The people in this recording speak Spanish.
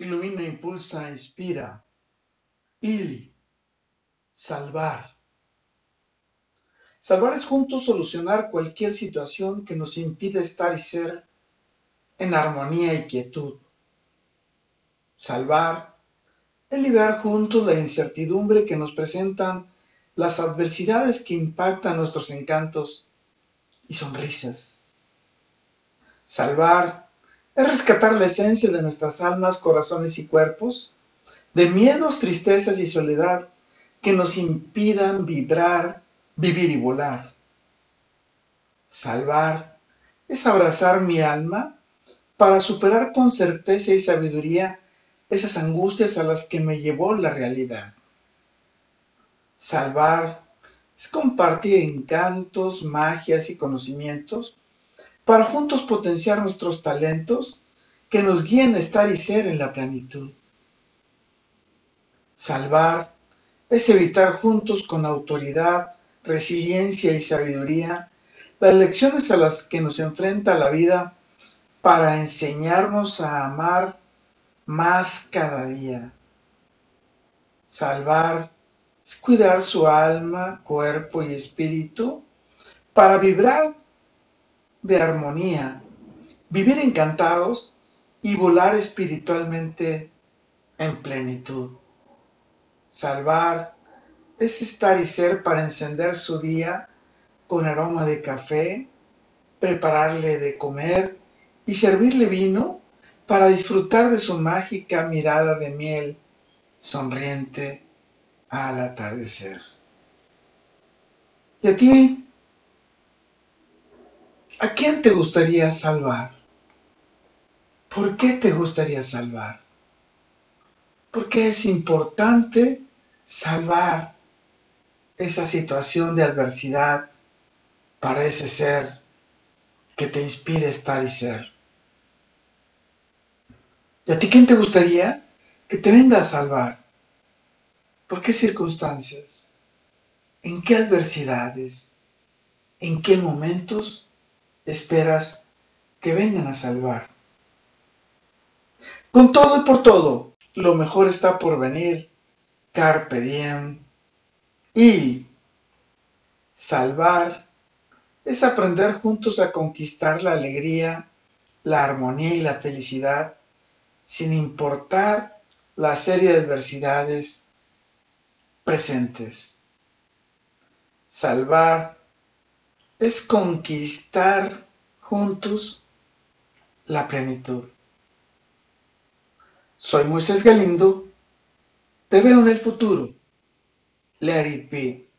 ilumina, impulsa, inspira. Ili, salvar. Salvar es juntos solucionar cualquier situación que nos impide estar y ser en armonía y quietud. Salvar es liberar juntos la incertidumbre que nos presentan las adversidades que impactan nuestros encantos y sonrisas. Salvar es rescatar la esencia de nuestras almas, corazones y cuerpos de miedos, tristezas y soledad que nos impidan vibrar, vivir y volar. Salvar es abrazar mi alma para superar con certeza y sabiduría esas angustias a las que me llevó la realidad. Salvar es compartir encantos, magias y conocimientos para juntos potenciar nuestros talentos que nos guíen a estar y ser en la plenitud. Salvar es evitar juntos con autoridad, resiliencia y sabiduría las lecciones a las que nos enfrenta la vida para enseñarnos a amar más cada día. Salvar es cuidar su alma, cuerpo y espíritu para vibrar de armonía, vivir encantados y volar espiritualmente en plenitud. Salvar es estar y ser para encender su día con aroma de café, prepararle de comer y servirle vino para disfrutar de su mágica mirada de miel sonriente al atardecer. ¿Y a ti? ¿A quién te gustaría salvar? ¿Por qué te gustaría salvar? Porque es importante salvar esa situación de adversidad para ese ser que te inspire estar y ser. ¿Y a ti quién te gustaría que te venga a salvar? ¿Por qué circunstancias? ¿En qué adversidades? ¿En qué momentos esperas que vengan a salvar. Con todo y por todo, lo mejor está por venir. Carpe diem. Y salvar es aprender juntos a conquistar la alegría, la armonía y la felicidad, sin importar la serie de adversidades presentes. Salvar es conquistar juntos la plenitud. Soy Moisés Galindo, te veo en el futuro. Let it.